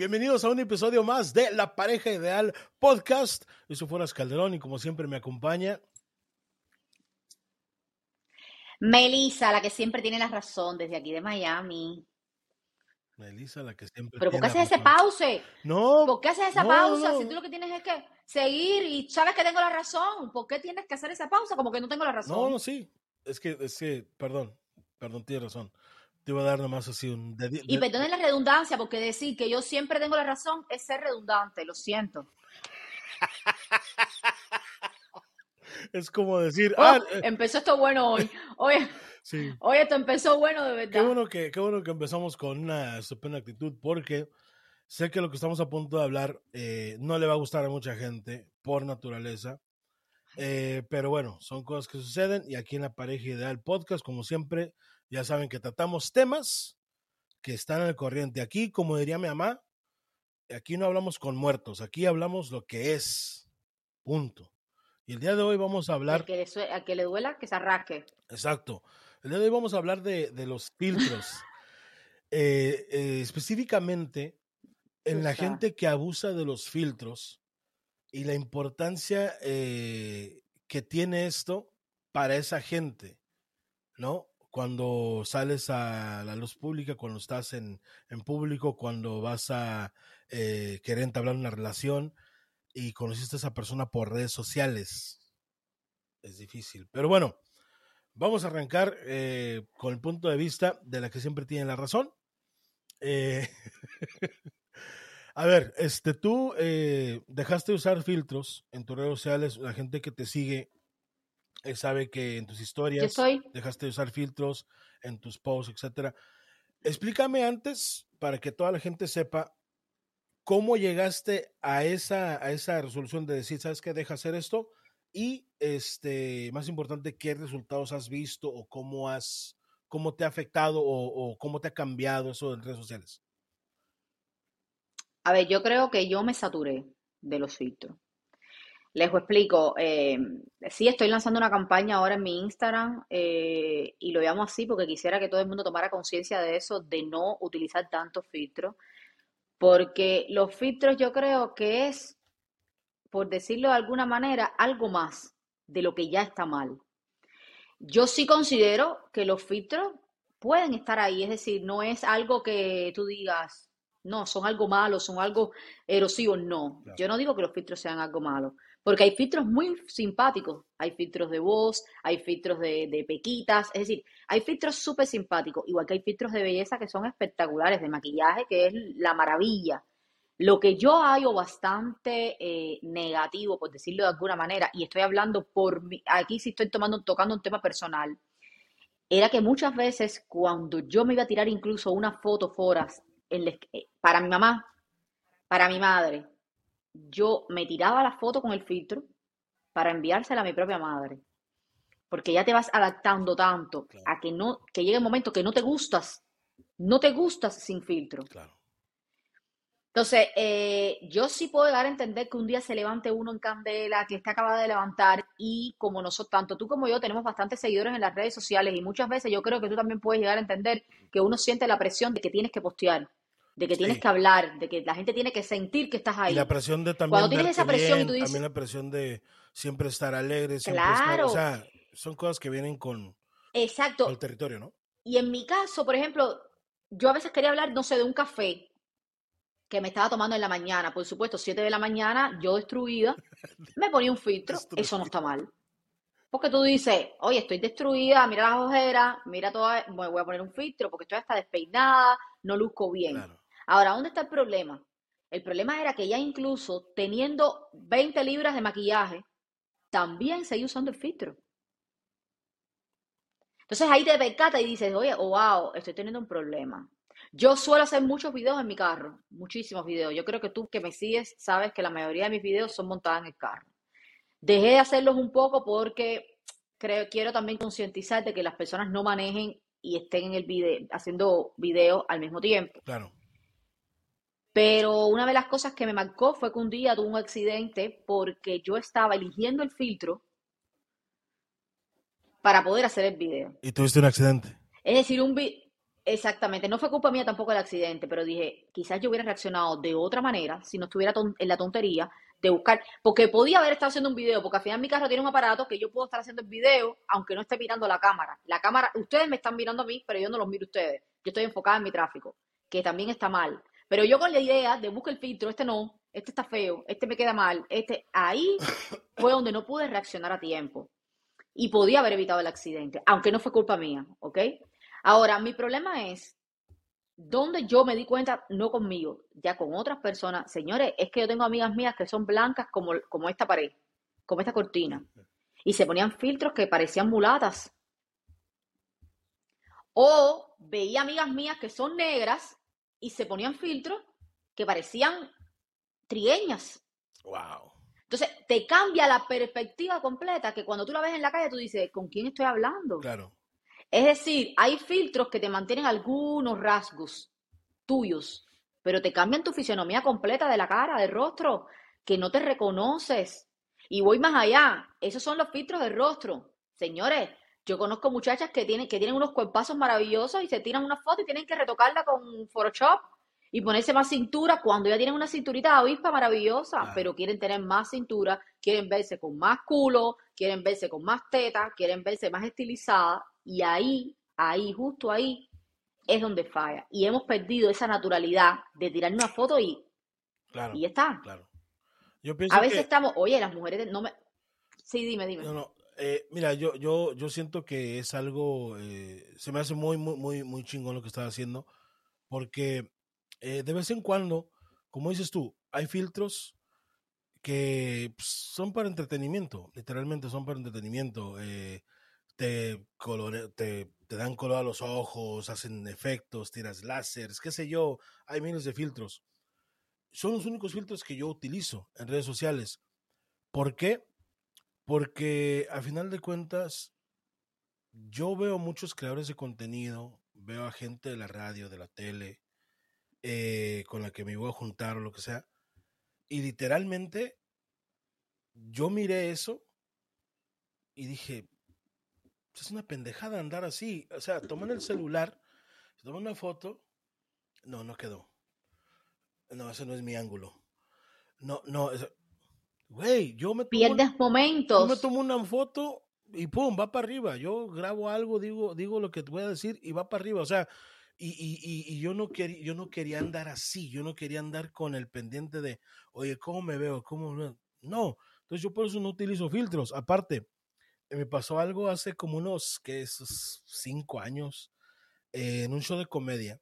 Bienvenidos a un episodio más de La Pareja Ideal Podcast. Yo soy Fueras Calderón y como siempre me acompaña. Melissa, la que siempre tiene la razón desde aquí de Miami. Melissa, la que siempre Pero ¿por qué haces ese pause? No, ¿Por qué haces esa no, pausa? no. Si tú lo que tienes es que seguir y sabes que tengo la razón, ¿por qué tienes que hacer esa pausa? Como que no tengo la razón. no, no, sí. Es que, es que, perdón, perdón, tienes razón. Te iba a dar nomás así un Y de- perdonen la redundancia, porque decir que yo siempre tengo la razón es ser redundante, lo siento. Es como decir, Oh, ah, eh, empezó esto bueno hoy. Oye, sí. oye, esto empezó bueno de Qué verdad. bueno que, qué bueno que empezamos con una estupenda actitud porque sé que lo que estamos a punto de hablar eh, no le va a gustar a mucha gente por naturaleza. Eh, pero bueno, son cosas que suceden y aquí en la pareja ideal podcast, como siempre, ya saben que tratamos temas que están al corriente. Aquí, como diría mi mamá, aquí no hablamos con muertos, aquí hablamos lo que es. Punto. Y el día de hoy vamos a hablar que, le que duela, que se arrasque. Exacto. El día de hoy vamos a hablar de, de los filtros. Eh, eh, específicamente en la gente que abusa de los filtros y la importancia eh, que tiene esto para esa gente, ¿no? Cuando sales a la luz pública, cuando estás en, en público, cuando vas a eh, querer entablar una relación y conociste a esa persona por redes sociales. Es difícil. Pero bueno, Vamos a arrancar eh, con el punto de vista de la que siempre tiene la razón. Eh, a ver, este, tú eh, dejaste de usar filtros en tus redes sociales. La gente que te sigue eh, sabe que en tus historias soy, dejaste de usar filtros en tus posts, etcétera. Explícame antes para que toda la gente sepa cómo llegaste a esa, a esa resolución de decir, ¿sabes qué? Deja hacer esto. Y este, más importante, ¿qué resultados has visto o cómo has, cómo te ha afectado o, o cómo te ha cambiado eso en redes sociales? A ver, yo creo que yo me saturé de los filtros. Les explico. eh, sí, estoy lanzando una campaña ahora en mi Instagram eh, y lo llamo así porque quisiera que todo el mundo tomara conciencia de eso, de no utilizar tantos filtros, porque los filtros yo creo que es, por decirlo de alguna manera, algo más de lo que ya está mal. Yo sí considero que los filtros pueden estar ahí, es decir, no es algo que tú digas, no, son algo malo, son algo erosivo, no. Claro. Yo no digo que los filtros sean algo malo, porque hay filtros muy simpáticos, hay filtros de voz, hay filtros de, de pequitas, es decir, hay filtros súper simpáticos, igual que hay filtros de belleza que son espectaculares, de maquillaje, que es la maravilla. Lo que yo hallo bastante eh, negativo, por decirlo de alguna manera, y estoy hablando por mí, aquí sí estoy tomando, tocando un tema personal, era que muchas veces cuando yo me iba a tirar incluso una foto foras eh, para mi mamá, para mi madre, yo me tiraba la foto con el filtro para enviársela a mi propia madre. Porque ya te vas adaptando tanto Claro. a que no, que llegue el momento que no te gustas, no te gustas sin filtro. Claro. Entonces, eh, yo sí puedo llegar a entender que un día se levante uno en candela, que está acabada de levantar y como nosotros, tanto tú como yo, tenemos bastantes seguidores en las redes sociales y muchas veces yo creo que tú también puedes llegar a entender que uno siente la presión de que tienes que postear, de que tienes Sí. que hablar, de que la gente tiene que sentir que estás Y ahí. la presión de también Cuando tienes esa presión y bien, tú dices, también la presión de siempre estar alegre, siempre estar, o claro, sea, son cosas que vienen con, con exacto. el territorio, ¿no? Y en mi caso, por ejemplo, yo a veces quería hablar, no sé, de un café que me estaba tomando en la mañana, por supuesto, 7 de la mañana, yo destruida, me ponía un filtro, eso no está mal. Porque tú dices, oye, estoy destruida, mira las ojeras, mira toda, me voy a poner un filtro porque estoy hasta despeinada, no luzco bien. Claro. Ahora, ¿dónde está el problema? El problema era que ya incluso teniendo 20 libras de maquillaje, también seguía usando el filtro. Entonces ahí te percatas y dices, oye, oh, wow, estoy teniendo un problema. Yo suelo hacer muchos videos en mi carro, muchísimos videos. Yo creo que tú que me sigues sabes que la mayoría de mis videos son montados en el carro. Dejé de hacerlos un poco porque creo, quiero también concientizar de que las personas no manejen y estén en el video, haciendo videos al mismo tiempo. Claro. Pero una de las cosas que me marcó fue que un día tuve un accidente porque yo estaba eligiendo el filtro para poder hacer el video. Y tuviste un accidente. Es decir, un vi Exactamente, no fue culpa mía tampoco el accidente, pero dije, quizás yo hubiera reaccionado de otra manera si no estuviera en la tontería de buscar, porque podía haber estado haciendo un video, porque al final mi carro tiene un aparato que yo puedo estar haciendo el video aunque no esté mirando la cámara. La cámara, ustedes me están mirando a mí, pero yo no los miro a ustedes. Yo estoy enfocada en mi tráfico, que también está mal. Pero yo con la idea de buscar el filtro, este no, este está feo, este me queda mal, este, ahí fue donde no pude reaccionar a tiempo. Y podía haber evitado el accidente, aunque no fue culpa mía, ¿ok? Ahora, mi problema es, donde yo me di cuenta, no conmigo, ya con otras personas, señores, es que yo tengo amigas mías que son blancas como, como esta pared, como esta cortina, y se ponían filtros que parecían mulatas. O veía amigas mías que son negras y se ponían filtros que parecían trieñas. Wow. Entonces, te cambia la perspectiva completa que cuando tú la ves en la calle, tú dices, ¿con quién estoy hablando? Claro. Es decir, hay filtros que te mantienen algunos rasgos tuyos, pero te cambian tu fisionomía completa de la cara, del rostro, que no te reconoces. Y voy más allá, esos son los filtros del rostro. Señores, yo conozco muchachas que tienen, que tienen unos cuerpazos maravillosos y se tiran una foto y tienen que retocarla con Photoshop y ponerse más cintura cuando ya tienen una cinturita de avispa maravillosa, pero quieren tener más cintura, quieren verse con más culo, quieren verse con más teta, quieren verse más estilizada y ahí, ahí, justo ahí, es donde falla. Y hemos perdido esa naturalidad de tirar una foto y, claro, y ya está. Claro. Yo pienso a veces estamos, oye, las mujeres no me... Sí, dime, dime. No, no. Eh, mira, yo, yo, yo siento que es algo, eh, se me hace muy, muy, muy, muy chingón lo que estás haciendo, porque eh, de vez en cuando, como dices tú, hay filtros que pues, son para entretenimiento, literalmente son para entretenimiento. Eh, te, te, te, dan color a los ojos, hacen efectos, tiras láseres, qué sé yo, hay miles de filtros. Son los únicos filtros que yo utilizo en redes sociales. ¿Por qué? Porque a final de cuentas, yo veo muchos creadores de contenido, veo a gente de la radio, de la tele, eh, con la que me voy a juntar o lo que sea, y literalmente yo miré eso y dije, es una pendejada andar así. O sea, toman el celular, toman una foto. No, no quedó. No, ese no es mi ángulo. No, no. Güey, yo me tomo. Pierdes momentos. Yo me tomo una foto y pum, va para arriba. Yo grabo algo, digo, digo lo que te voy a decir y va para arriba. O sea, y, y, y, yo, no quería, yo no quería andar así. Yo no quería andar con el pendiente de, oye, ¿cómo me veo? ¿Cómo No. Entonces yo por eso no utilizo filtros. Aparte, me pasó algo hace como unos, que es? Cinco años, eh, en un show de comedia.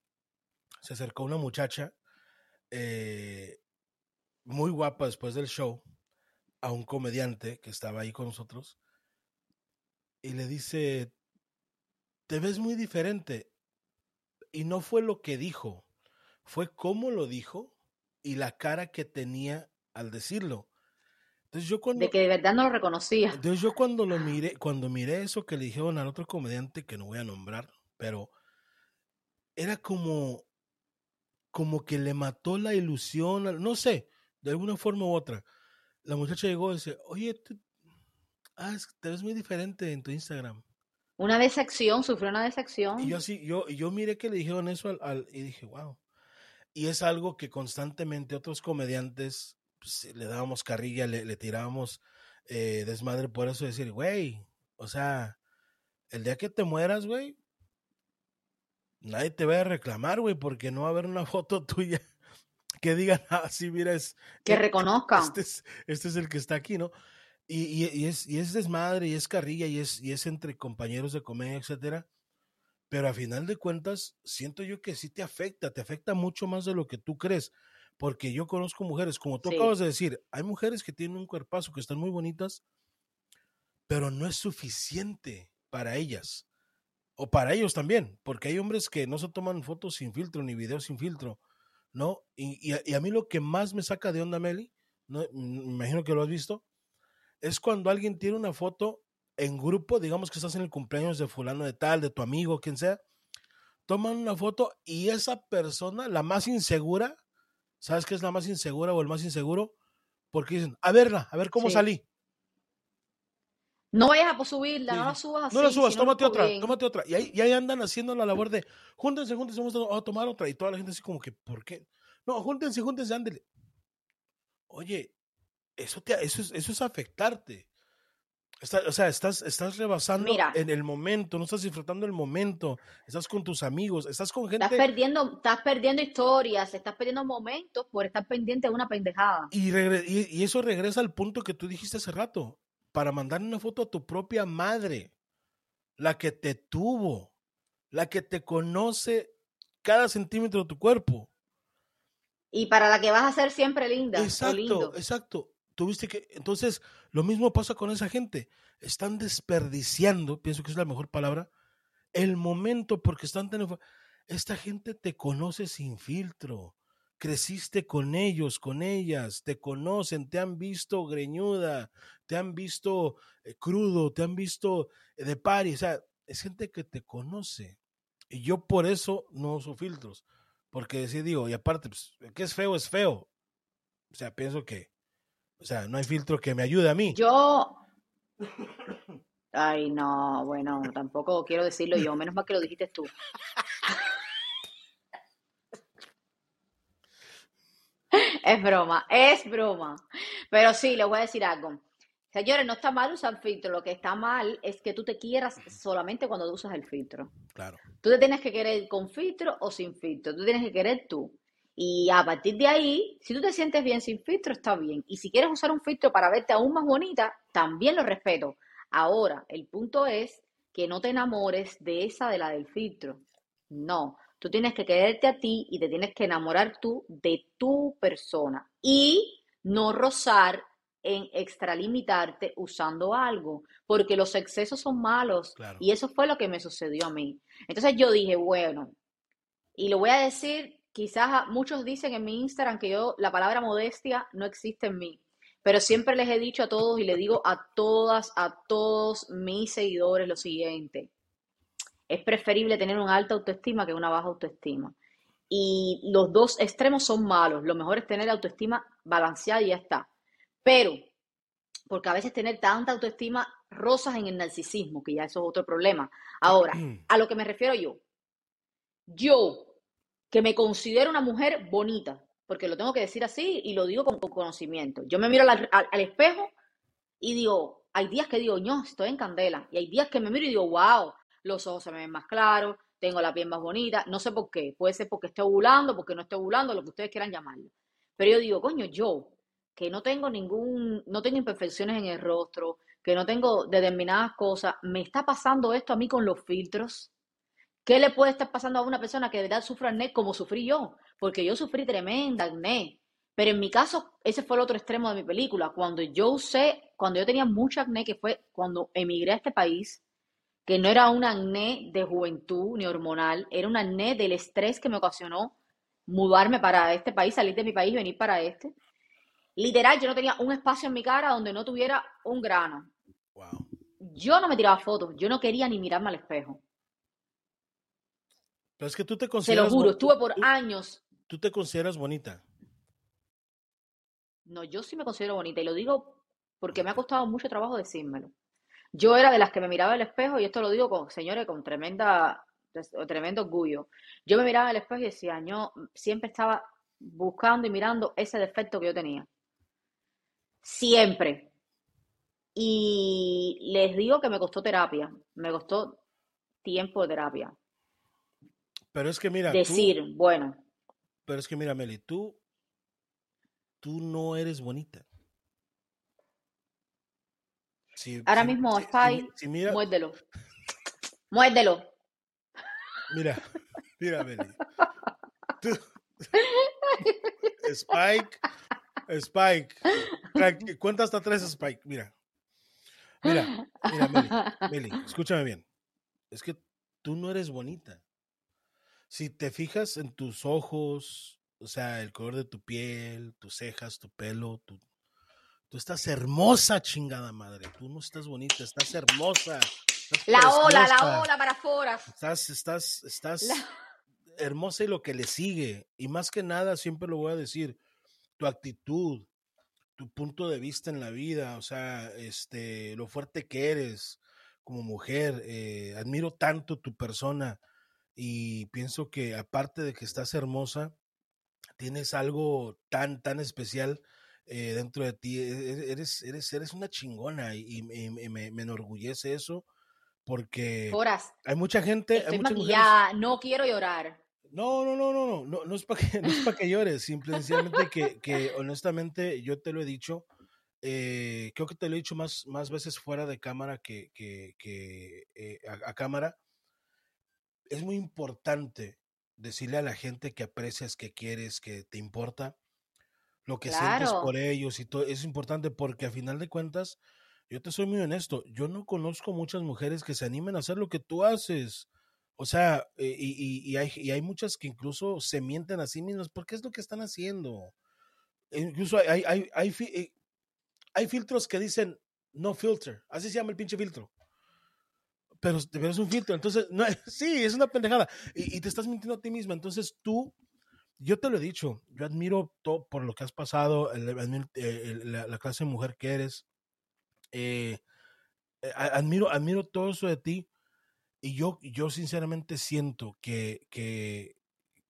Se acercó una muchacha eh, muy guapa después del show a un comediante que estaba ahí con nosotros y le dice, te ves muy diferente. Y no fue lo que dijo, fue cómo lo dijo y la cara que tenía al decirlo yo cuando, de que de verdad no lo reconocía. Entonces yo cuando lo miré, cuando miré eso que le dijeron al otro comediante que no voy a nombrar, pero era como, como que le mató la ilusión, no sé, de alguna forma u otra. La muchacha llegó y dice, oye, ah, te ves muy diferente en tu Instagram. Una decepción, sufrió una decepción. Y yo así, yo, yo miré que le dijeron eso al, y dije, wow. Y es algo que constantemente otros comediantes pues, le dábamos carrilla, le, tirábamos eh, desmadre por eso, decir, güey, o sea, el día que te mueras, güey, nadie te va a reclamar, güey, porque no va a haber una foto tuya que diga, ah, sí, mira, es... Que eh, reconozca. Este es, este es el que está aquí, ¿no? Y, y, es, y es desmadre, y es carrilla, y es, y es entre compañeros de comedia, etcétera. Pero a final de cuentas, siento yo que sí te afecta, te afecta mucho más de lo que tú crees. Porque yo conozco mujeres, como tú acabas de decir, hay mujeres que tienen un cuerpazo que están muy bonitas, pero no es suficiente para ellas. O para ellos también, porque hay hombres que no se toman fotos sin filtro ni videos sin filtro, ¿no? Y, a, mí lo que más me saca de onda, Meli, ¿no? me imagino que lo has visto, es cuando alguien tiene una foto en grupo, digamos que estás en el cumpleaños de fulano de tal, de tu amigo, quien sea, toman una foto y esa persona, la más insegura, ¿Sabes qué es la más insegura o el más inseguro? Porque dicen, a verla, a ver cómo salí. No vayas a subirla, no la subas así. No la subas, si tómate otra, bien. tómate otra. Y ahí, y ahí andan haciendo la labor de, júntense, júntense, vamos a tomar otra. Y toda la gente así como que, ¿por qué? No, júntense, júntense, ándele. Oye, eso, te, eso, es, eso es afectarte. Está- o sea, estás, estás rebasando Mira. en el momento, no estás disfrutando el momento, estás con tus amigos, estás con gente Estás perdiendo, estás perdiendo historias, estás perdiendo momentos por estar pendiente de una pendejada. y, regre- y, y eso regresa al punto que tú dijiste hace rato, para mandar una foto a tu propia madre, la que te tuvo, la que te conoce cada centímetro de tu cuerpo. Y para la que vas a ser siempre linda Exacto, lindo. exacto. Tuviste que, entonces, lo mismo pasa con esa gente. Están desperdiciando, pienso que es la mejor palabra, el momento porque están tan enfo- Esta gente te conoce sin filtro. Creciste con ellos, con ellas, te conocen, te han visto greñuda, te han visto eh, crudo, te han visto eh, de pari. O sea, es gente que te conoce. Y yo por eso no uso filtros. Porque sí digo, y aparte, pues, que es feo, es feo. O sea, pienso que, o sea, no hay filtro que me ayude a mí. Yo. Ay, no, bueno, tampoco quiero decirlo yo, menos mal que lo dijiste tú. Es broma, es broma. Pero sí, les voy a decir algo. Señores, no está mal usar filtro, lo que está mal es que tú te quieras solamente cuando usas el filtro. Claro. Tú te tienes que querer con filtro o sin filtro. Tú tienes que querer tú. Y a partir de ahí, si tú te sientes bien sin filtro, está bien. Y si quieres usar un filtro para verte aún más bonita, también lo respeto. Ahora, el punto es que no te enamores de esa de la del filtro. No, tú tienes que quererte a ti y te tienes que enamorar tú de tu persona. Y no rozar en extralimitarte usando algo, porque los excesos son malos. Claro. Y eso fue lo que me sucedió a mí. Entonces yo dije, bueno, y lo voy a decir, quizás muchos dicen en mi Instagram que yo, la palabra modestia no existe en mí, pero siempre les he dicho a todos y le digo a todas, a todos mis seguidores lo siguiente. Es preferible tener una alta autoestima que una baja autoestima. Y los dos extremos son malos. Lo mejor es tener autoestima balanceada y ya está. Pero, porque a veces tener tanta autoestima rozas en el narcisismo, que ya eso es otro problema. Ahora, a lo que me refiero yo, yo, que me considero una mujer bonita, porque lo tengo que decir así y lo digo con, con conocimiento. Yo me miro al, al- al espejo y digo, hay días que digo, no, estoy en candela. Y hay días que me miro y digo, wow, los ojos se me ven más claros, tengo la piel más bonita. No sé por qué. Puede ser porque estoy ovulando, porque no estoy ovulando, lo que ustedes quieran llamarlo. Pero yo digo, coño, yo, que no tengo ningún, no tengo imperfecciones en el rostro, que no tengo determinadas cosas, me está pasando esto a mí con los filtros. ¿Qué le puede estar pasando a una persona que de verdad sufre acné como sufrí yo? Porque yo sufrí tremenda acné. Pero en mi caso, ese fue el otro extremo de mi película. Cuando yo usé, cuando yo tenía mucha acné, que fue cuando emigré a este país, que no era un acné de juventud ni hormonal, era un acné del estrés que me ocasionó mudarme para este país, salir de mi país y venir para este. Literal, yo no tenía un espacio en mi cara donde no tuviera un grano. Wow. Yo no me tiraba fotos, yo no quería ni mirarme al espejo. Pero es que tú te Se lo consideras. juro, estuve por tú- años. Tú te consideras bonita. No, yo sí me considero bonita y lo digo porque me ha costado mucho trabajo decírmelo. Yo era de las que me miraba al espejo y esto lo digo con, señores, con tremenda, tremendo orgullo. Yo me miraba al espejo y decía, yo siempre estaba buscando y mirando ese defecto que yo tenía. Siempre. Y les digo que me costó terapia, me costó tiempo de terapia. Pero es que mira, tú, Decir, bueno, pero es que mira, Meli, tú, tú no eres bonita. Si, ahora si- mismo, Spy, si mira, muérdelo. Muérdelo. mira, mira, Meli. Tú- Spike, Spike, tranqui- cuenta hasta tres, Spike. Mira, mira, mira, Meli, Meli, escúchame bien. Es que tú no eres bonita. Si te fijas en tus ojos, o sea, el color de tu piel, tus cejas, tu pelo, tu, tú estás hermosa, chingada madre. Tú no estás bonita, estás hermosa. estás La ola, la preciosa, ola para afuera. Estás, estás, estás La- hermosa y lo que le sigue. Y más que nada, siempre lo voy a decir, tu actitud, tu punto de vista en la vida, o sea, este, lo fuerte que eres como mujer. Eh, admiro tanto tu persona y pienso que aparte de que estás hermosa, tienes algo tan, tan especial eh, dentro de ti. E, e, eres, eres, eres una chingona y, me, enorgullece eso porque hay mucha gente. Estoy hay no quiero llorar. No, no, no, no, no, no, no es para que, no para que llores, simplemente que, que honestamente yo te lo he dicho, eh, creo que te lo he dicho más, más veces fuera de cámara que, que, que eh, a, cámara. Es muy importante decirle a la gente que aprecias, que quieres, que te importa, lo que sientes por ellos y todo. Es importante porque a final de cuentas, yo te soy muy honesto, yo no conozco muchas mujeres que se animen a hacer lo que tú haces. O sea, eh, y, y, hay, y, hay, muchas que incluso se mienten a sí mismas porque es lo que están haciendo. Incluso hay, hay, hay, eh, hay filtros que dicen no filter, así se llama el pinche filtro. Pero, pero es un filtro, entonces, no, sí, es una pendejada. Y, te estás mintiendo a ti misma. Entonces tú, yo te lo he dicho, yo admiro todo por lo que has pasado, eh, la, clase de mujer que eres. admiro, admiro todo eso de ti y yo, yo sinceramente siento que, que,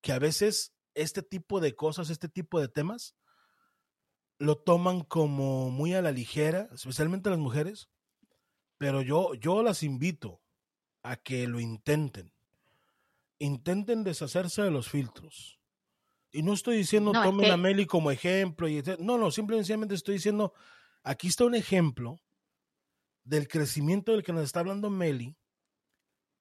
que a veces este tipo de cosas, este tipo de temas, lo toman como muy a la ligera, especialmente las mujeres, pero yo, yo las invito a que lo intenten. Intenten deshacerse de los filtros. Y no estoy diciendo tomen a Meli como ejemplo. Y, no, no, simplemente estoy diciendo, aquí está un ejemplo del crecimiento del que nos está hablando Meli,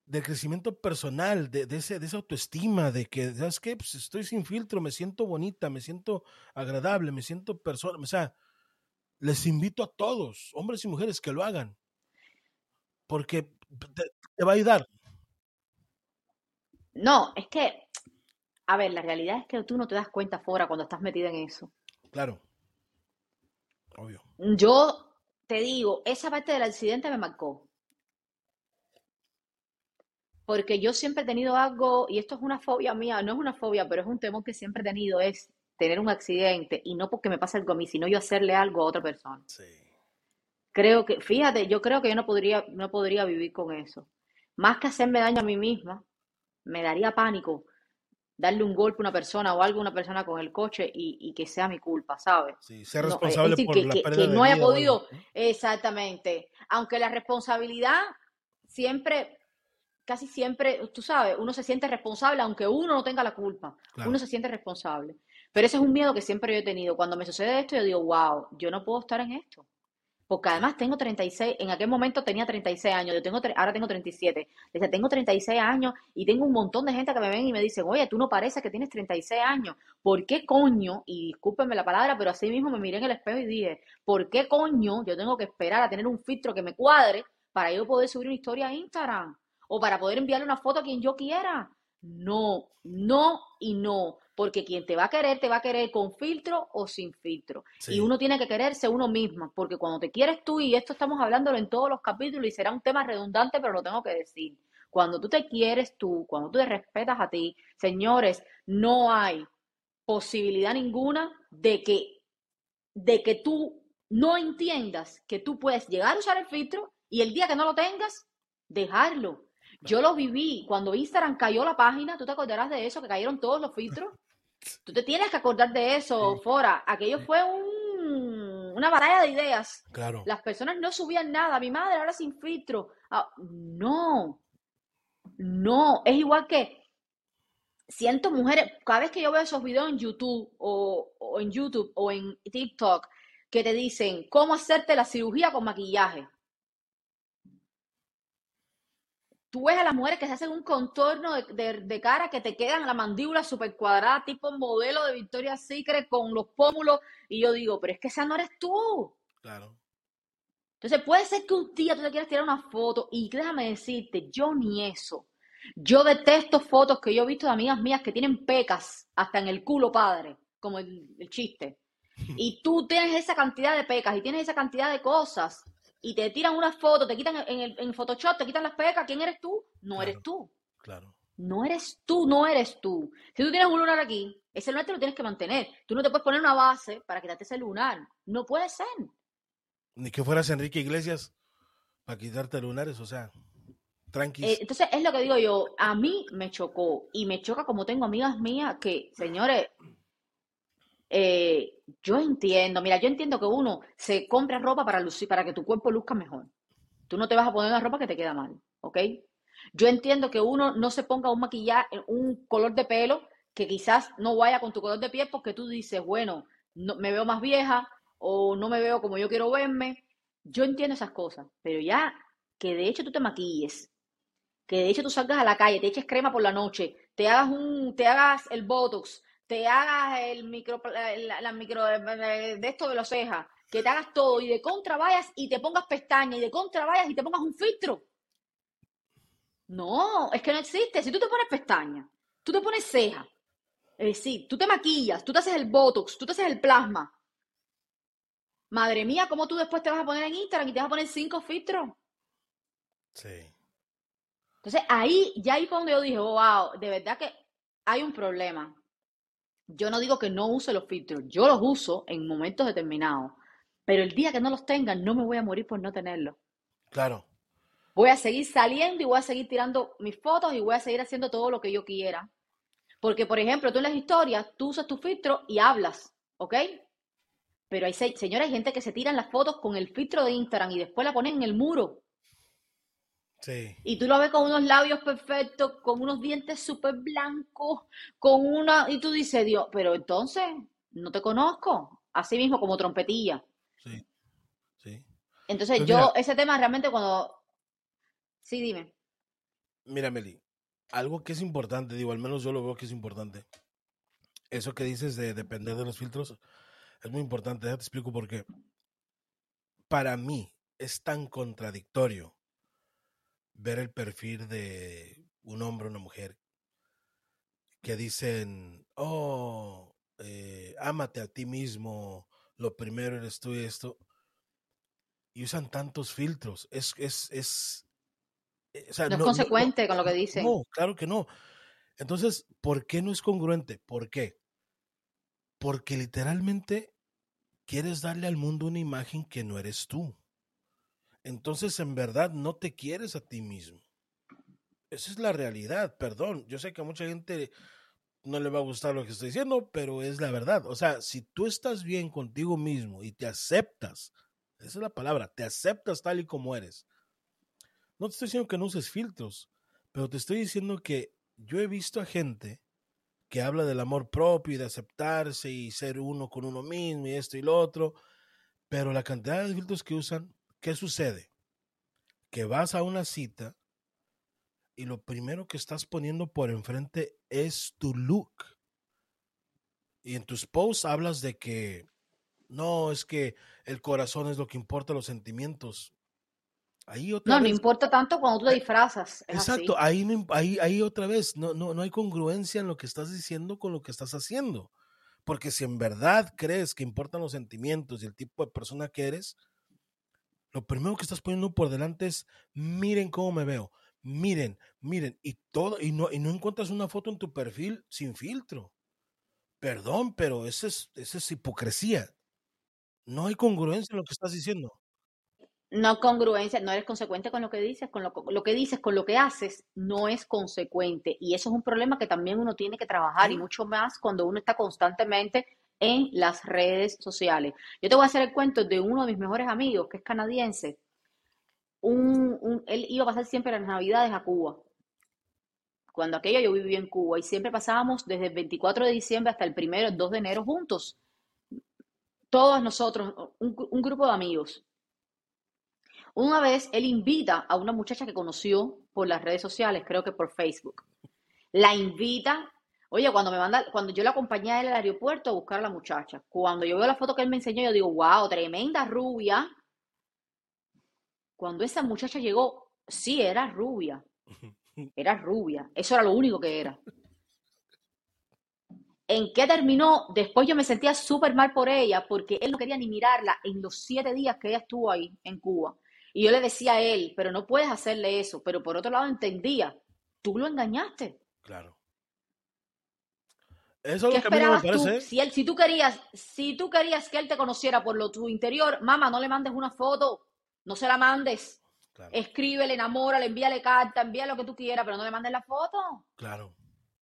del crecimiento personal, de, ese, de esa autoestima, de que, ¿sabes qué? Pues estoy sin filtro, me siento bonita, me siento agradable, me siento persona. O sea, les invito a todos, hombres y mujeres, que lo hagan. Porque te, va a ayudar. No, es que, a ver, la realidad es que tú no te das cuenta fuera cuando estás metida en eso. Claro. Obvio. Yo te digo, esa parte del accidente me marcó porque yo siempre he tenido algo, y esto es una fobia mía, no es una fobia, pero es un temor que siempre he tenido, es tener un accidente, y no porque me pase algo a mí, sino yo hacerle algo a otra persona. Sí. Creo que, fíjate, yo creo que yo no podría, no podría vivir con eso. Más que hacerme daño a mí misma, me daría pánico darle un golpe a una persona o algo a una persona con el coche y, que sea mi culpa, ¿sabes? Sí, ser responsable por la que, que no haya podido, exactamente. Aunque la responsabilidad siempre casi siempre, tú sabes, uno se siente responsable, aunque uno no tenga la culpa, uno se siente responsable. Pero ese es un miedo que siempre yo he tenido. Cuando me sucede esto, yo digo, wow, yo no puedo estar en esto. Porque además tengo 36, en aquel momento tenía 36 años, yo tengo, ahora tengo 37. Desde tengo 36 años y tengo un montón de gente que me ven y me dicen, oye, tú no pareces que tienes 36 años. ¿Por qué coño? Y discúlpenme la palabra, pero así mismo me miré en el espejo y dije, ¿por qué coño yo tengo que esperar a tener un filtro que me cuadre para yo poder subir una historia a Instagram? o para poder enviarle una foto a quien yo quiera. No, no y no, porque quien te va a querer, te va a querer con filtro o sin filtro. Y uno tiene que quererse uno mismo, porque cuando te quieres tú, y esto estamos hablándolo en todos los capítulos y será un tema redundante, pero lo tengo que decir. Cuando tú te quieres tú, cuando tú te respetas a ti, señores, no hay posibilidad ninguna de que, de que tú no entiendas que tú puedes llegar a usar el filtro y el día que no lo tengas, dejarlo. Yo lo viví cuando Instagram cayó la página, ¿tú te acordarás de eso? Que cayeron todos los filtros. Tú te tienes que acordar de eso, Fora. Aquello fue un, una batalla de ideas. Claro. Las personas no subían nada. Mi madre ahora sin filtro. Ah, no. No. Es igual que siento mujeres, cada vez que yo veo esos videos en YouTube o, o en YouTube o en TikTok que te dicen cómo hacerte la cirugía con maquillaje. Tú ves a las mujeres que se hacen un contorno de, cara que te quedan la mandíbula súper cuadrada, tipo modelo de Victoria's Secret con los pómulos. Y yo digo, pero es que esa no eres tú. Claro. Entonces puede ser que un día tú te quieras tirar una foto y déjame decirte, yo ni eso. Yo detesto fotos que yo he visto de amigas mías que tienen pecas hasta en el culo, padre, como el, el chiste. Y tú tienes esa cantidad de pecas y tienes esa cantidad de cosas y te tiran una foto, te quitan en, el, en Photoshop, te quitan las pecas, ¿quién eres tú? No eres tú. Claro. No eres tú, no eres tú. Si tú tienes un lunar aquí, ese lunar te lo tienes que mantener. Tú no te puedes poner una base para quitarte ese lunar. No puede ser. Ni que fueras Enrique Iglesias para quitarte lunares, o sea, tranqui. Eh, entonces, es lo que digo yo, a mí me chocó y me choca como tengo amigas mías que, señores, eh, yo entiendo, mira, yo entiendo que uno se compra ropa para lucir, para que tu cuerpo luzca mejor. Tú no te vas a poner una ropa que te queda mal, ¿ok? Yo entiendo que uno no se ponga un maquillaje, un color de pelo que quizás no vaya con tu color de piel porque tú dices, bueno, no, me veo más vieja o no me veo como yo quiero verme. Yo entiendo esas cosas, pero ya que de hecho tú te maquilles, que de hecho tú salgas a la calle, te eches crema por la noche, te hagas un, te hagas el botox, te hagas el micro, la, micro de esto de los cejas, que te hagas todo y de contra vayas y te pongas pestañas y de contra vayas y te pongas un filtro. No, es que no existe. Si tú te pones pestañas, tú te pones ceja, es decir, tú te maquillas, tú te haces el botox, tú te haces el plasma. Madre mía, ¿cómo tú después te vas a poner en Instagram y te vas a poner cinco filtros? Sí. Entonces ahí, ya ahí fue donde yo dije, wow, de verdad que hay un problema. Yo no digo que no use los filtros, yo los uso en momentos determinados, pero el día que no los tenga, no me voy a morir por no tenerlos. Claro. Voy a seguir saliendo y voy a seguir tirando mis fotos y voy a seguir haciendo todo lo que yo quiera. Porque, por ejemplo, tú en las historias, tú usas tu filtro y hablas, ¿ok? Pero hay, señora, hay gente que se tiran las fotos con el filtro de Instagram y después la ponen en el muro. Sí. Y tú lo ves con unos labios perfectos, con unos dientes súper blancos, con una... Y tú dices, Dios, pero entonces, no te conozco. Así mismo como trompetilla. Sí, sí. Entonces pues yo, ese tema realmente cuando... Sí, dime. Mira, Meli, algo que es importante, digo, al menos yo lo veo que es importante. Eso que dices de depender de los filtros es muy importante. Ya te explico por qué. Para mí es tan contradictorio ver el perfil de un hombre o una mujer que dicen, oh, eh, ámate a ti mismo, lo primero eres tú y esto, y usan tantos filtros. Es, es, es, eh, no, es consecuente con lo que dicen. No, claro que no. Entonces, ¿por qué no es congruente? ¿Por qué? Porque literalmente quieres darle al mundo una imagen que no eres tú entonces en verdad no te quieres a ti mismo. Esa es la realidad, perdón. Yo sé que a mucha gente no le va a gustar lo que estoy diciendo, pero es la verdad. O sea, si tú estás bien contigo mismo y te aceptas, esa es la palabra, te aceptas tal y como eres. No te estoy diciendo que no uses filtros, pero te estoy diciendo que yo he visto a gente que habla del amor propio y de aceptarse y ser uno con uno mismo y esto y lo otro, pero la cantidad de filtros que usan ¿Qué sucede? Que vas a una cita y lo primero que estás poniendo por enfrente es tu look. Y en tus posts hablas de que no, es que el corazón es lo que importa, los sentimientos. Ahí otra no, no importa tanto cuando tú te disfrazas. exacto, Ahí, ahí, ahí otra vez no, no, no hay congruencia en lo que estás diciendo con lo que estás haciendo. Porque si en verdad crees que importan los sentimientos y el tipo de persona que eres, lo primero que estás poniendo por delante es miren cómo me veo, miren, miren, y todo, y no, y no encuentras una foto en tu perfil sin filtro. Perdón, pero esa es, esa es hipocresía. No hay congruencia en lo que estás diciendo. No congruencia, no eres consecuente con lo que dices, con lo, lo, que dices, con lo que haces, no es consecuente. Y eso es un problema que también uno tiene que trabajar, y mucho más cuando uno está constantemente en las redes sociales. Yo te voy a hacer el cuento de uno de mis mejores amigos, que es canadiense. Un, él iba a pasar siempre las navidades a Cuba. Cuando aquello yo vivía en Cuba y siempre pasábamos desde el 24 de diciembre hasta el primero, el 2 de enero juntos. Todos nosotros, un, un grupo de amigos. Una vez él invita a una muchacha que conoció por las redes sociales, creo que por Facebook. La invita Oye, cuando me manda, cuando yo la acompañé a él al aeropuerto a buscar a la muchacha, cuando yo veo la foto que él me enseñó, yo digo, wow, tremenda rubia. Cuando esa muchacha llegó, sí, era rubia. Era rubia. Eso era lo único que era. ¿En qué terminó? Después yo me sentía súper mal por ella porque él no quería ni mirarla en los siete días que ella estuvo ahí en Cuba. Y yo le decía a él, pero no puedes hacerle eso. Pero por otro lado entendía, tú lo engañaste Claro. Eso es ¿Qué lo que a mí no me tú? parece. ¿eh? Si, él, si, tú querías, si tú querías que él te conociera por lo tu interior, mamá, no le mandes una foto, no se la mandes. Claro, Escríbele, enamórale, envíale carta, envíale lo que tú quieras, pero no le mandes la foto claro.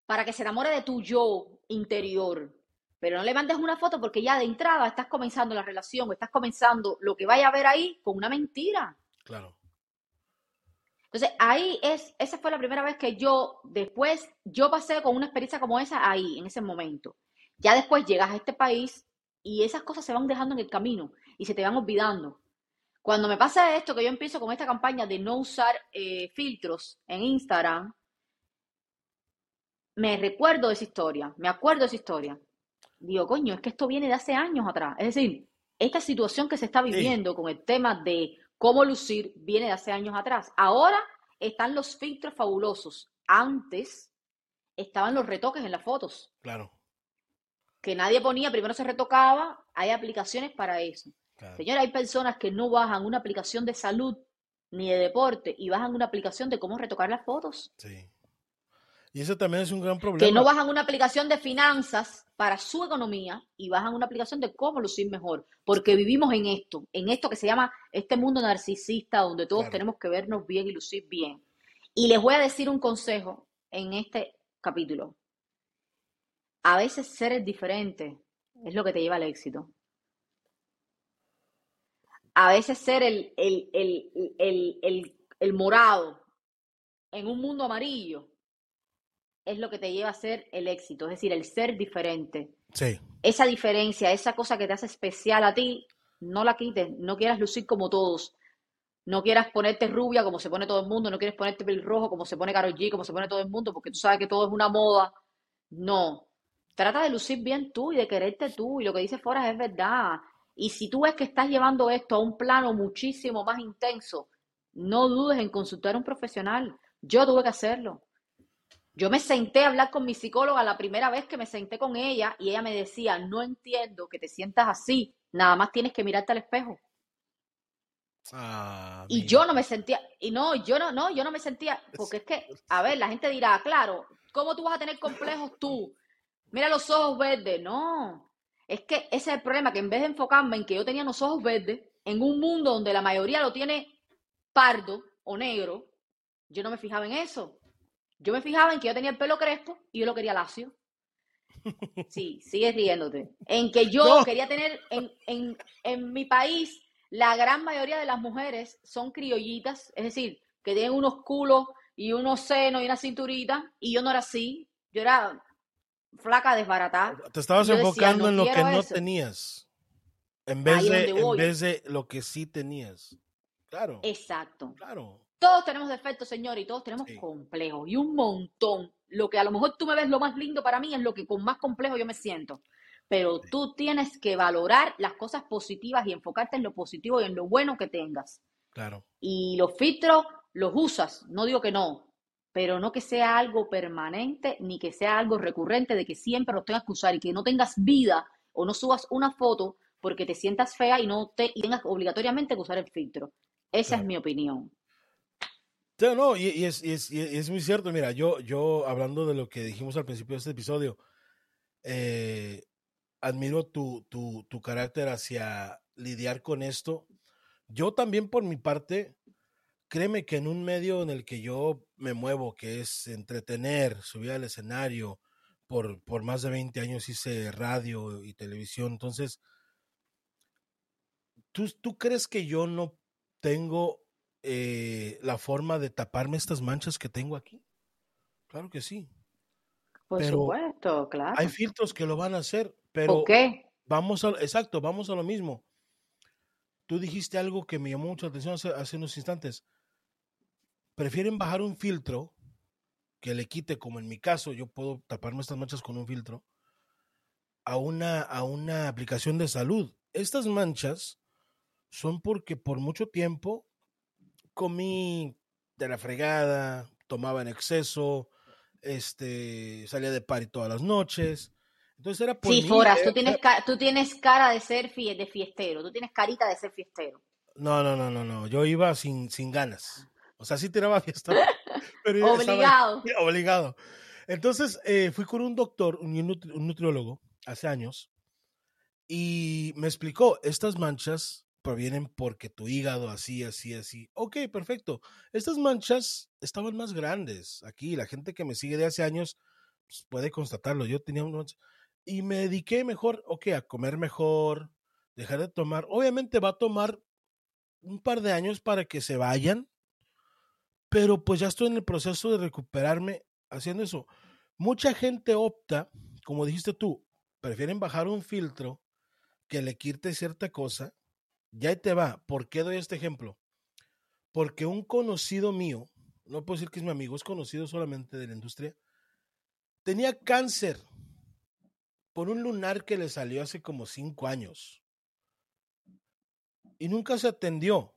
para que se enamore de tu yo interior. Pero no le mandes una foto porque ya de entrada estás comenzando la relación, estás comenzando lo que vaya a ver ahí con una mentira. Claro. Entonces, ahí es, esa fue la primera vez que yo, después, yo pasé con una experiencia como esa ahí, en ese momento. Ya después llegas a este país y esas cosas se van dejando en el camino y se te van olvidando. Cuando me pasa esto, que yo empiezo con esta campaña de no usar eh, filtros en Instagram, me recuerdo de esa historia, me acuerdo de esa historia. Digo, coño, es que esto viene de hace años atrás. Es decir, esta situación que se está Sí, viviendo con el tema de cómo lucir viene de hace años atrás. Ahora están los filtros fabulosos. Antes estaban los retoques en las fotos, claro, que nadie ponía, primero se retocaba, hay aplicaciones para eso. claro. Señora, hay personas que no bajan una aplicación de salud ni de deporte y bajan una aplicación de cómo retocar las fotos. Sí. Y eso también es un gran Que no problema. bajan una aplicación de finanzas para su economía y bajan una aplicación de cómo lucir mejor. Porque vivimos en esto, en esto que se llama este mundo narcisista donde todos Claro. tenemos que vernos bien y lucir bien. Y les voy a decir un consejo en este capítulo. A veces ser diferente es lo que te lleva al éxito. A veces ser el, el, el, el morado en un mundo amarillo es lo que te lleva a ser el éxito, es decir, el ser diferente. Sí, Esa diferencia, esa cosa que te hace especial a ti, no la quites, no quieras lucir como todos. No quieras ponerte rubia como se pone todo el mundo, no quieres ponerte pelirrojo como se pone Karol G, como se pone todo el mundo, porque tú sabes que todo es una moda. No. Trata de lucir bien tú y de quererte tú, y lo que dice Foras es verdad. Y si tú ves que estás llevando esto a un plano muchísimo más intenso, no dudes en consultar a un profesional. Yo tuve que hacerlo. Yo me senté a hablar con mi psicóloga la primera vez que me senté con ella y ella me decía, no entiendo que te sientas así, nada más tienes que mirarte al espejo. Ah, Y mira. yo no me sentía, y no, yo no, no, yo no me sentía, porque es que, a ver, la gente dirá, claro, ¿cómo tú vas a tener complejos tú? Mira los ojos verdes. No, es que ese es el problema, que en vez de enfocarme en que yo tenía los ojos verdes, en un mundo donde la mayoría lo tiene pardo o negro, yo no me fijaba en eso. Yo me fijaba en que yo tenía el pelo crespo y yo lo quería lacio. Sí, sigues riéndote. En que yo No. quería tener, en, en, en mi país, la gran mayoría de las mujeres son criollitas, es decir, que tienen unos culos y unos senos y una cinturita, y yo no era así. Yo era flaca, desbaratada. Te estabas decía, enfocando no en lo que no tenías. En vez, Ahí de, en vez de lo que sí tenías. Claro, Exacto. claro. Todos tenemos defectos, señor, y todos tenemos Sí. complejos, y un montón. Lo que a lo mejor tú me ves lo más lindo para mí es lo que con más complejo yo me siento. Pero Sí. tú tienes que valorar las cosas positivas y enfocarte en lo positivo y en lo bueno que tengas. Claro. Y los filtros los usas, no digo que no, pero no que sea algo permanente ni que sea algo recurrente de que siempre los tengas que usar y que no tengas vida o no subas una foto porque te sientas fea y no te y tengas obligatoriamente que usar el filtro. Esa Claro. es mi opinión. No, y, es, y es- es muy cierto. Mira, yo, yo hablando de lo que dijimos al principio de este episodio, eh, admiro tu, tu, tu carácter hacia lidiar con esto. Yo también, por mi parte, créeme que en un medio en el que yo me muevo, que es entretener, subir al escenario, por, por más de 20 años hice radio y televisión, entonces, ¿tú, tú crees que yo no tengo eh, la forma de taparme estas manchas que tengo aquí? Claro que sí. Por Pero supuesto, claro. Hay filtros que lo van a hacer, ¿Por pero vamos a, exacto, vamos a lo mismo. Tú dijiste algo que me llamó mucho la atención hace, hace unos instantes. Prefieren bajar un filtro que le quite, como en mi caso, yo puedo taparme estas manchas con un filtro, a una, a una aplicación de salud. Estas manchas son porque por mucho tiempo comí de la fregada, tomaba en exceso, este, salía de party todas las noches. Entonces era por Sí, mí, Foras, tú tienes, ca- tú tienes cara de ser fie- de fiestero, tú tienes carita de ser fiestero. No, no, no, no, no. Yo iba sin, sin ganas. O sea, sí tiraba fiesta, pero yo estaba Obligado. obligado. Entonces, eh, fui con un doctor, un, nutri- un nutriólogo, hace años, y me explicó, estas manchas provienen porque tu hígado así, así, así. Ok, perfecto. Estas manchas estaban más grandes. Aquí, la gente que me sigue de hace años pues, puede constatarlo. Yo tenía mancha. Y me dediqué mejor, ok, a comer mejor, dejar de tomar. Obviamente va a tomar un par de años para que se vayan, pero pues ya estoy en el proceso de recuperarme haciendo eso. Mucha gente opta, como dijiste tú, prefieren bajar un filtro que le quite cierta cosa. Ya ahí te va. ¿Por qué doy este ejemplo? Porque un conocido mío, no puedo decir que es mi amigo, es conocido solamente de la industria, tenía cáncer por un lunar que le salió hace como cinco años. Y nunca se atendió.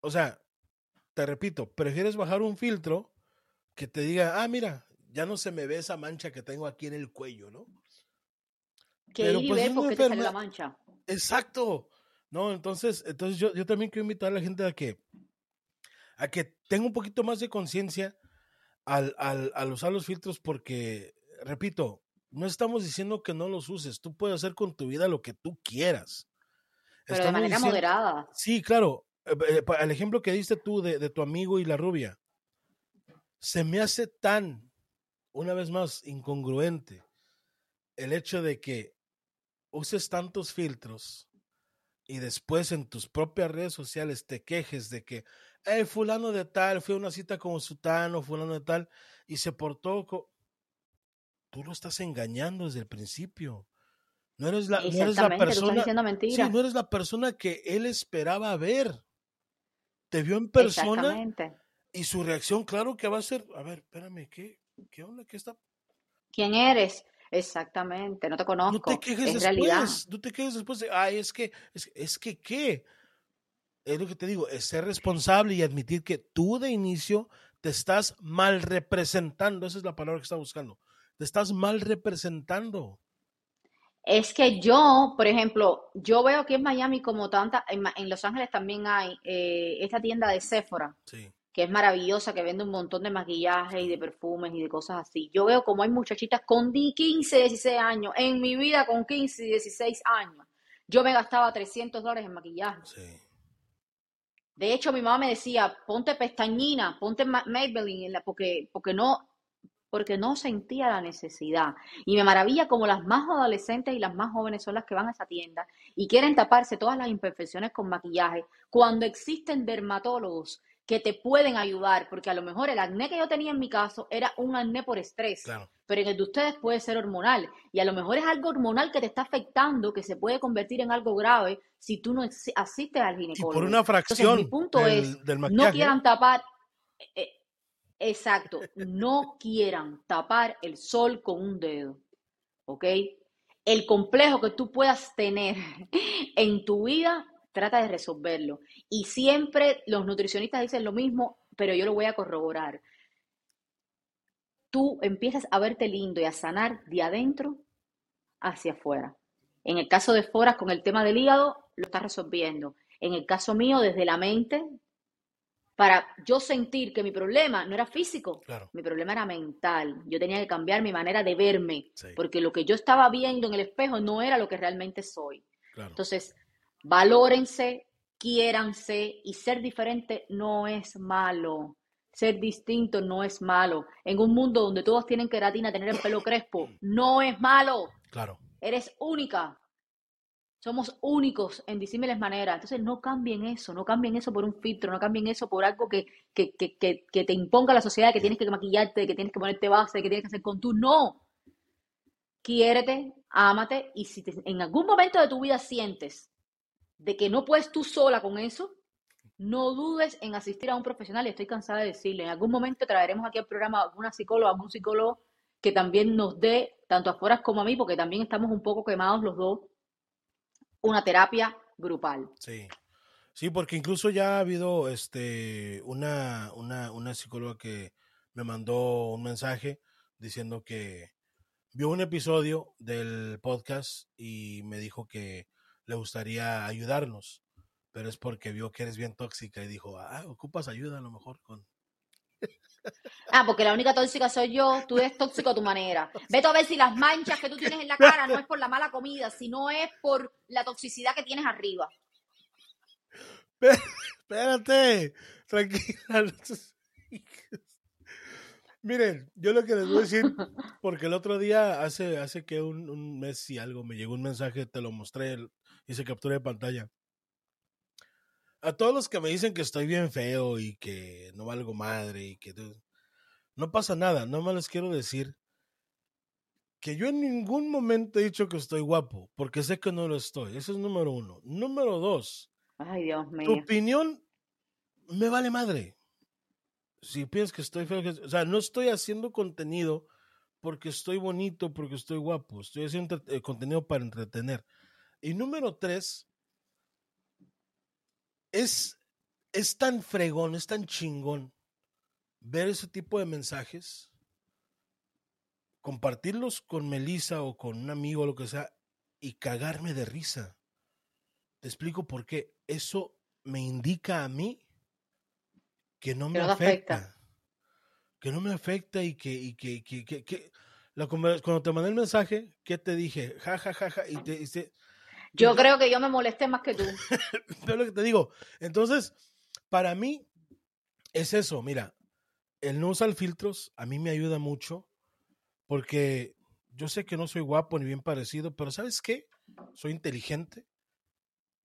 O sea, te repito, prefieres bajar un filtro que te diga, ah, mira, ya no se me ve esa mancha que tengo aquí en el cuello, ¿no? Que Pero, pues, ver es por una qué te salió la mancha. Exacto. No, entonces, entonces yo, yo también quiero invitar a la gente a que, a que tenga un poquito más de conciencia al, al, al usar los filtros porque, repito, no estamos diciendo que no los uses. Tú puedes hacer con tu vida lo que tú quieras. Pero de manera diciendo- moderada. Sí, claro. Eh, eh, El ejemplo que diste tú de, de tu amigo y la rubia, se me hace tan, una vez más, incongruente el hecho de que uses tantos filtros y después en tus propias redes sociales te quejes de que, eh, fulano de tal, fue a una cita con sutano, fulano de tal, y se portó... co-". Tú lo estás engañando desde el principio. No eres la, no eres la persona... Sí, no eres la persona que él esperaba ver. Te vio en persona y su reacción, claro que va a ser, a ver, espérame, ¿qué, qué onda? ¿Qué está? ¿Quién eres? Exactamente, no te No conozco. te quejes es realidad. después, no te quejes después de, ay, es que, es, es que, ¿qué? Es lo que te digo, es ser responsable y admitir que tú de inicio te estás mal representando, esa es la palabra que está buscando, te estás mal representando. Es que yo, por ejemplo, yo veo aquí en Miami como tanta, en Los Ángeles también hay eh, esta tienda de Sephora, Sí, que es maravillosa, que vende un montón de maquillaje y de perfumes y de cosas así. Yo veo como hay muchachitas con di- 15, 16 años. En mi vida, con 15, 16 años, yo me gastaba 300 dólares en maquillaje. sí, De hecho, mi mamá me decía, ponte pestañina, ponte Ma- Maybelline, en la- porque, porque no, porque no sentía la necesidad. Y me maravilla como las más adolescentes y las más jóvenes son las que van a esa tienda y quieren taparse todas las imperfecciones con maquillaje, cuando existen dermatólogos que te pueden ayudar, porque a lo mejor el acné que yo tenía en mi caso era un acné por estrés, claro. pero en el de ustedes puede ser hormonal. Y a lo mejor es algo hormonal que te está afectando, que se puede convertir en algo grave si tú no asistes al Y ginecólogo. por una Entonces, fracción mi punto del, es, del no quieran tapar, eh, exacto, no quieran tapar el sol con un dedo, ¿ok? El complejo que tú puedas tener en tu vida, trata de resolverlo. Y siempre los nutricionistas dicen lo mismo, pero yo lo voy a corroborar. Tú empiezas a verte lindo y a sanar de adentro hacia afuera. En el caso de Foras, con el tema del hígado, lo estás resolviendo. En el caso mío, desde la mente, para yo sentir que mi problema no era físico, claro, mi problema era mental. Yo tenía que cambiar mi manera de verme, sí, porque lo que yo estaba viendo en el espejo no era lo que realmente soy. claro. Entonces, valórense, quiéranse y ser diferente no es malo. Ser distinto no es malo. En un mundo donde todos tienen queratina, tener el pelo crespo, no es malo. Claro. Eres única. Somos únicos en disímiles maneras. Entonces, no cambien eso, no cambien eso por un filtro, no cambien eso por algo que, que, que, que, que te imponga la sociedad, que tienes que maquillarte, que tienes que ponerte base, que tienes que hacer con tú. No. Quiérete, ámate y si te- en algún momento de tu vida sientes de que no puedes tú sola con eso, no dudes en asistir a un profesional y estoy cansada de decirle, en algún momento traeremos aquí al programa a alguna psicóloga, algún psicólogo que también nos dé, tanto afuera como a mí, porque también estamos un poco quemados los dos, una terapia grupal. Sí. Sí, porque incluso ya ha habido este una, una, una psicóloga que me mandó un mensaje diciendo que vio un episodio del podcast y me dijo que le gustaría ayudarnos, pero es porque vio que eres bien tóxica y dijo, ah, ocupas ayuda a lo mejor con... Ah, porque la única tóxica soy yo, tú eres tóxico a tu manera. Vete a ver si las manchas que tú tienes en la cara no es por la mala comida, sino es por la toxicidad que tienes arriba. Espérate, tranquila. Miren, yo lo que les voy a decir, porque el otro día, hace, hace que un, un mes y algo, me llegó un mensaje, te lo mostré, hice captura de pantalla. A todos los que me dicen que estoy bien feo y que no valgo madre y que no pasa nada, no más les quiero decir que yo en ningún momento he dicho que estoy guapo, porque sé que no lo estoy. Ese es número uno. Número dos. Ay, Dios mío. Tu opinión me vale madre. Si piensas que estoy feo, o sea, no estoy haciendo contenido porque estoy bonito, porque estoy guapo. Estoy haciendo eh, contenido para entretener. Y número tres, es, es tan fregón, es tan chingón ver ese tipo de mensajes, compartirlos con Melissa o con un amigo o lo que sea y cagarme de risa. Te explico por qué. Eso me indica a mí que no me afecta. Que no me afecta y que, y que, que, que, cuando te mandé el mensaje, ¿qué te dije? Ja, ja, ja, ja, y te, dice yo creo que yo me molesté más que tú. es lo que te digo. Entonces, para mí, es eso. Mira, el no usar filtros a mí me ayuda mucho porque yo sé que no soy guapo ni bien parecido, pero ¿sabes qué? Soy inteligente.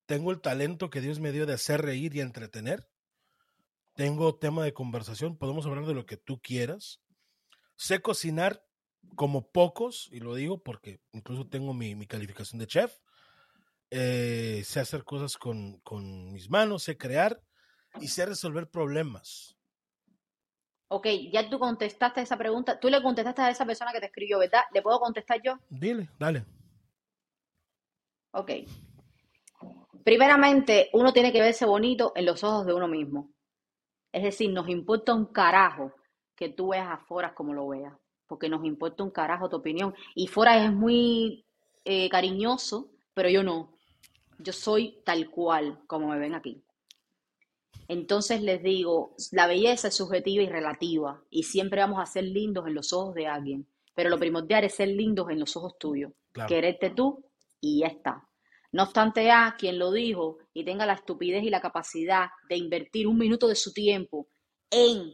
Tengo el talento que Dios me dio de hacer reír y entretener. Tengo tema de conversación, podemos hablar de lo que tú quieras. Sé cocinar como pocos, y lo digo porque incluso tengo mi, mi calificación de chef. Eh, sé hacer cosas con, con mis manos, sé crear y sé resolver problemas. Ok, ya tú contestaste esa pregunta. Tú le contestaste a esa persona que te escribió, ¿verdad? ¿Le puedo contestar yo? Dile, dale. Ok. Primeramente, uno tiene que verse bonito en los ojos de uno mismo. Es decir, nos importa un carajo que tú veas afuera como lo veas, porque nos importa un carajo tu opinión. Y fuera es muy eh, cariñoso, pero yo no. Yo soy tal cual como me ven aquí. Entonces les digo, la belleza es subjetiva y relativa y siempre vamos a ser lindos en los ojos de alguien, pero lo primordial es ser lindos en los ojos tuyos, quererte tú y ya está. No obstante, a quien lo dijo y tenga la estupidez y la capacidad de invertir un minuto de su tiempo en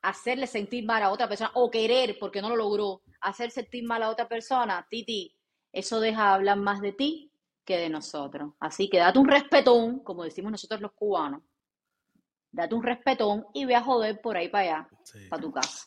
hacerle sentir mal a otra persona o querer, porque no lo logró, hacer sentir mal a otra persona, Titi, eso deja hablar más de ti que de nosotros. Así que date un respetón, como decimos nosotros los cubanos, date un respetón y ve a joder por ahí para allá, para tu casa.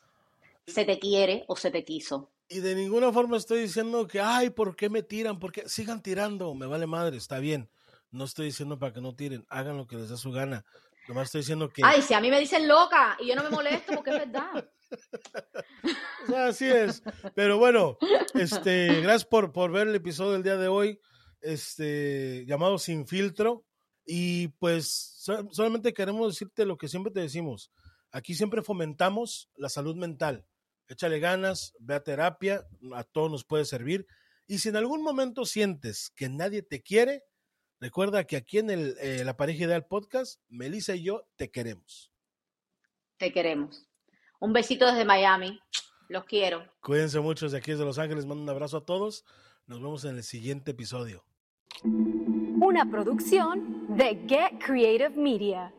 Se te quiere o se te quiso. Y de ninguna forma estoy diciendo que, ay, ¿por qué me tiran? Porque sigan tirando, me vale madre, está bien. No estoy diciendo para que no tiren, hagan lo que les dé su gana. Nomás estoy diciendo que. Ay, si a mí me dicen loca y yo no me molesto porque es verdad. así es. Pero bueno, este, gracias por, por ver el episodio del día de hoy este, llamado Sin Filtro. Y pues solamente queremos decirte lo que siempre te decimos. Aquí siempre fomentamos la salud mental. Échale ganas, ve a terapia, a todos nos puede servir. Y si en algún momento sientes que nadie te quiere, recuerda que aquí en el, eh, la pareja ideal podcast, Melissa y yo te queremos. Te queremos. Un besito desde Miami. Los quiero. Cuídense mucho de aquí desde Los Ángeles. Mando un abrazo a todos. Nos vemos en el siguiente episodio. Una producción de Get Creative Media.